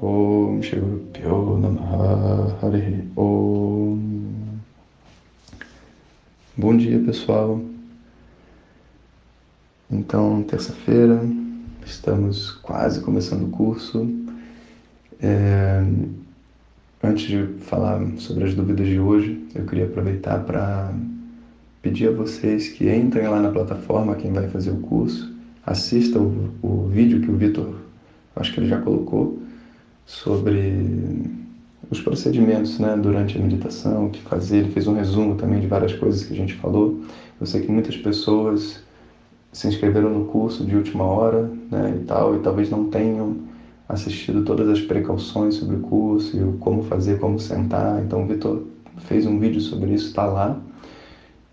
Om Shri Guru Namaha Hare Om. Bom dia pessoal. Então, terça-feira Estamos quase começando o curso. É... Antes de falar sobre as dúvidas de hoje Eu queria aproveitar para pedir a vocês que entrem lá na plataforma Quem vai fazer o curso Assista o, o vídeo que o Vitor Acho que ele já colocou sobre os procedimentos né, durante a meditação, o que fazer. Ele fez um resumo também de várias coisas que a gente falou. Eu sei que muitas pessoas se inscreveram no curso de última hora né, e tal, e talvez não tenham assistido todas as precauções sobre o curso e o como fazer, como sentar. Então, o Vitor fez um vídeo sobre isso, está lá.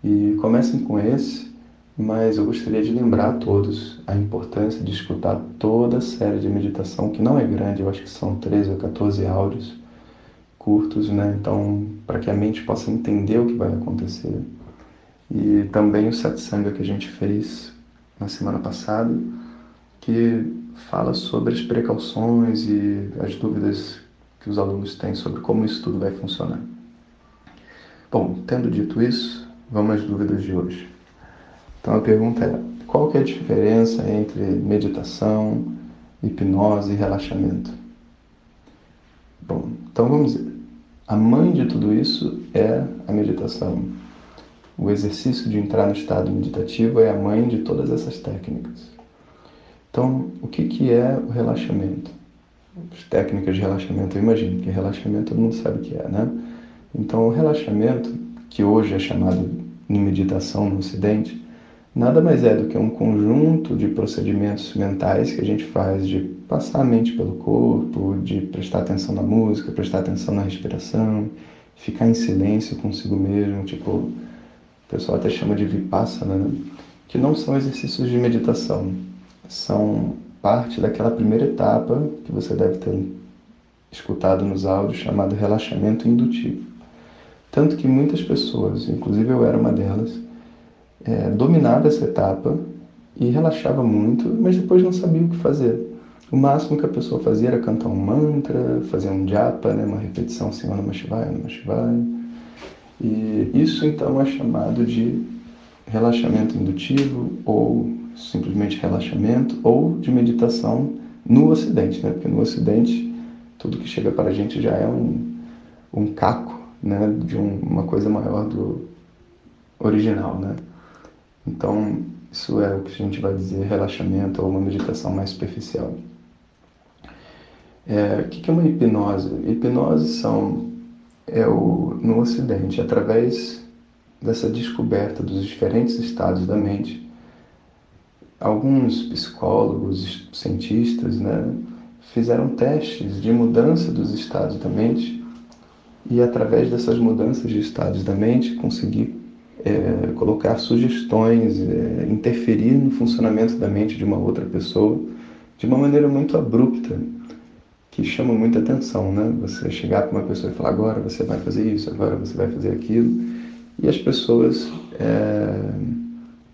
E comecem com esse mas eu gostaria de lembrar a todos a importância de escutar toda a série de meditação, que não é grande, eu acho que são 13 ou 14 áudios curtos, né? Então, para que a mente possa entender o que vai acontecer. E também o satsanga que a gente fez na semana passada, que fala sobre as precauções e as dúvidas que os alunos têm sobre como isso tudo vai funcionar. Bom, tendo dito isso, vamos às dúvidas de hoje. Então a pergunta é: qual que é a diferença entre meditação, hipnose e relaxamento? Bom, então vamos dizer, a mãe de tudo isso é a meditação. O exercício de entrar no estado meditativo é a mãe de todas essas técnicas. Então, o que, que é o relaxamento? As técnicas de relaxamento, eu imagino que relaxamento todo mundo sabe o que é, né? Então, o relaxamento, que hoje é chamado de meditação no Ocidente, nada mais é do que um conjunto de procedimentos mentais que a gente faz de passar a mente pelo corpo, de prestar atenção na música, prestar atenção na respiração, ficar em silêncio consigo mesmo, tipo, o pessoal até chama de vipassana, né? que não são exercícios de meditação, são parte daquela primeira etapa que você deve ter escutado nos áudios chamado relaxamento indutivo. Tanto que muitas pessoas, inclusive eu era uma delas, é, dominava essa etapa e relaxava muito, mas depois não sabia o que fazer. O máximo que a pessoa fazia era cantar um mantra, fazer um japa, né, uma repetição assim, Namah Shivaya, Namah Shivaya. E isso então é chamado de relaxamento indutivo ou simplesmente relaxamento ou de meditação no Ocidente, né? Porque no Ocidente tudo que chega para a gente já é um, um caco, né? De um, uma coisa maior do original, né? Então, isso é o que a gente vai dizer relaxamento ou uma meditação mais superficial. É, o que é uma hipnose? Hipnose são, é o, no Ocidente, através dessa descoberta dos diferentes estados da mente, alguns psicólogos, cientistas, né, fizeram testes de mudança dos estados da mente e através dessas mudanças de estados da mente conseguir é, colocar sugestões, é, interferir no funcionamento da mente de uma outra pessoa de uma maneira muito abrupta, que chama muita atenção, né? Você chegar para uma pessoa e falar agora você vai fazer isso, agora você vai fazer aquilo, e as pessoas é,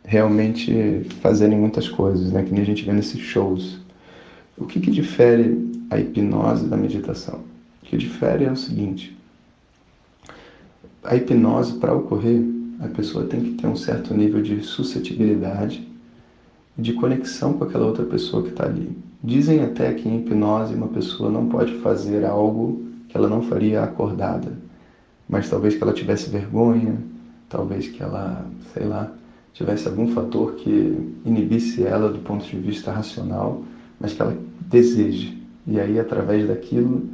realmente fazerem muitas coisas, né? Que nem a gente vê nesses shows. O que, que difere a hipnose da meditação? O que difere é o seguinte: a hipnose para ocorrer a pessoa tem que ter um certo nível de suscetibilidade e de conexão com aquela outra pessoa que está ali. Dizem até que em hipnose uma pessoa não pode fazer algo que ela não faria acordada, mas talvez que ela tivesse vergonha, talvez que ela, sei lá, tivesse algum fator que inibisse ela do ponto de vista racional, mas que ela deseje. E aí, através daquilo,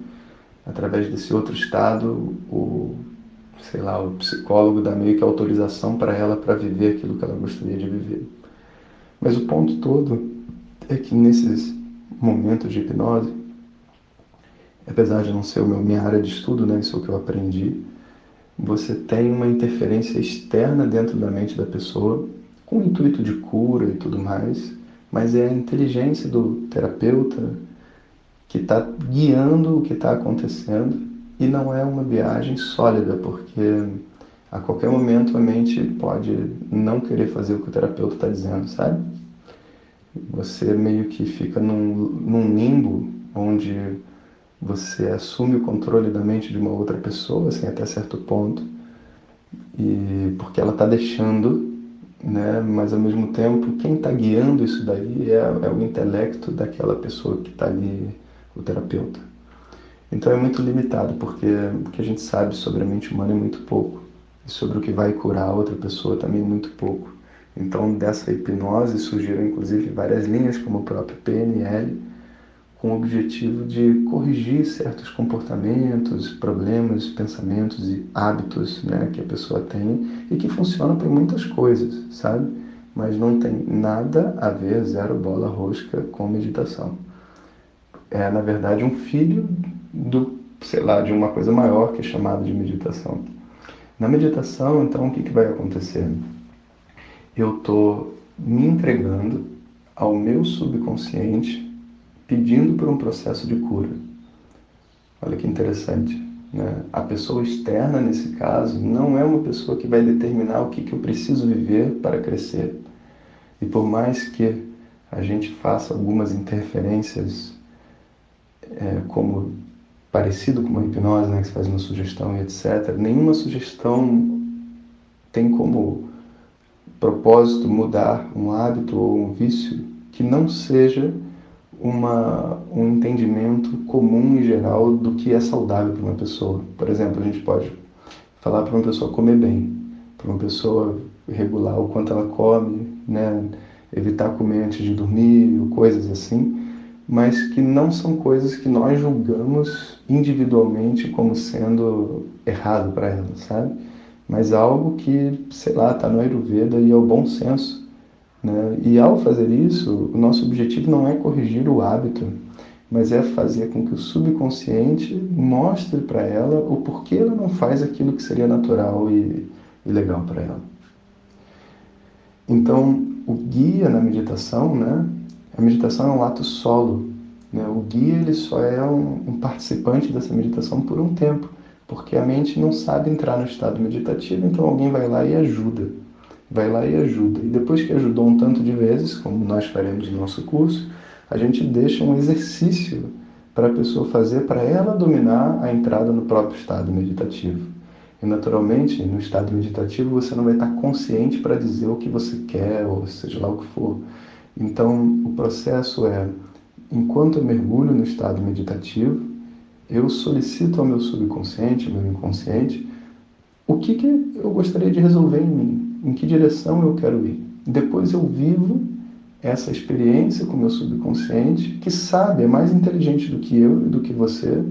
através desse outro estado, o sei lá, o psicólogo dá meio que autorização para ela para viver aquilo que ela gostaria de viver. Mas o ponto todo é que nesses momentos de hipnose, apesar de não ser a minha área de estudo, né, isso é o que eu aprendi, você tem uma interferência externa dentro da mente da pessoa, com o intuito de cura e tudo mais, mas é a inteligência do terapeuta que está guiando o que está acontecendo e não é uma viagem sólida, porque a qualquer momento a mente pode não querer fazer o que o terapeuta está dizendo, sabe? Você meio que fica num, num limbo onde você assume o controle da mente de uma outra pessoa, assim, até certo ponto, e porque ela está deixando, né? Mas ao mesmo tempo, quem está guiando isso daí é, é, o intelecto daquela pessoa que está ali, o terapeuta. Então é muito limitado, porque o que a gente sabe sobre a mente humana é muito pouco, e sobre o que vai curar a outra pessoa também é muito pouco. Então dessa hipnose surgiram inclusive várias linhas, como o próprio PNL com o objetivo de corrigir certos comportamentos, problemas, pensamentos e hábitos né, que a pessoa tem e que funcionam para muitas coisas, sabe? Mas não tem nada a ver, zero bola rosca, com meditação. É, na verdade, um filho do, sei lá, de uma coisa maior que é chamada de meditação. Na meditação, então, o que, que vai acontecer? Eu estou me entregando ao meu subconsciente pedindo por um processo de cura. Olha que interessante. Né? A pessoa externa, nesse caso, não é uma pessoa que vai determinar o que, que eu preciso viver para crescer. E por mais que a gente faça algumas interferências, é, como parecido com uma hipnose, né, que você faz uma sugestão e etc., nenhuma sugestão tem como propósito mudar um hábito ou um vício que não seja uma, um entendimento comum e geral do que é saudável para uma pessoa. Por exemplo, a gente pode falar para uma pessoa comer bem, para uma pessoa regular o quanto ela come, né? evitar comer antes de dormir, coisas assim, mas que não são coisas que nós julgamos individualmente como sendo errado para ela, sabe? Mas algo que, sei lá, está no Ayurveda e é o bom senso né? E ao fazer isso, o nosso objetivo não é corrigir o hábito, mas é fazer com que o subconsciente mostre para ela o porquê ela não faz aquilo que seria natural e, e legal para ela. Então, o guia na meditação, né? A meditação é um ato solo. Né? O guia ele só é um, um participante dessa meditação por um tempo, porque a mente não sabe entrar no estado meditativo, então alguém vai lá e ajuda vai lá e ajuda. E depois que ajudou um tanto de vezes, como nós faremos no nosso curso, a gente deixa um exercício para a pessoa fazer para ela dominar a entrada no próprio estado meditativo. E naturalmente, no estado meditativo, você não vai estar consciente para dizer o que você quer, ou seja lá o que for. Então, o processo é: enquanto eu mergulho no estado meditativo, eu solicito ao meu subconsciente, ao meu inconsciente, o que, que eu gostaria de resolver em mim em que direção eu quero ir. Depois eu vivo essa experiência com o meu subconsciente, que sabe, é mais inteligente do que eu e do que você,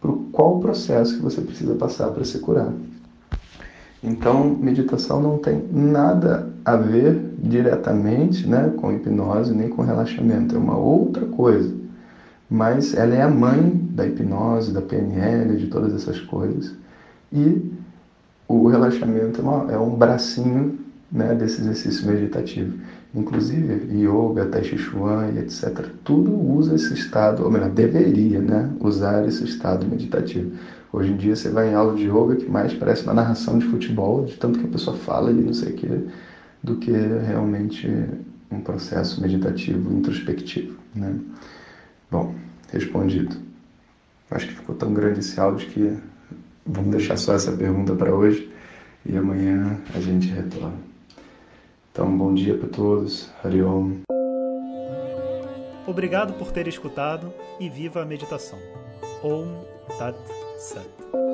para qual processo que você precisa passar para se curar. Então, meditação não tem nada a ver diretamente né, com hipnose nem com relaxamento, é uma outra coisa. Mas ela é a mãe da hipnose, da PNL, de todas essas coisas. E o relaxamento é, uma, é um bracinho né, desse exercício meditativo. Inclusive, yoga, tai chi chuan e etc. Tudo usa esse estado, ou melhor, deveria né, usar esse estado meditativo. Hoje em dia você vai em aula de yoga que mais parece uma narração de futebol, de tanto que a pessoa fala e não sei o que, do que realmente um processo meditativo introspectivo. Né? Bom, respondido. Acho que ficou tão grande esse áudio que Vamos deixar só essa pergunta para hoje e amanhã a gente retorna. Então, bom dia para todos. Hariom. Obrigado por ter escutado e viva a meditação. Om Tat Sat.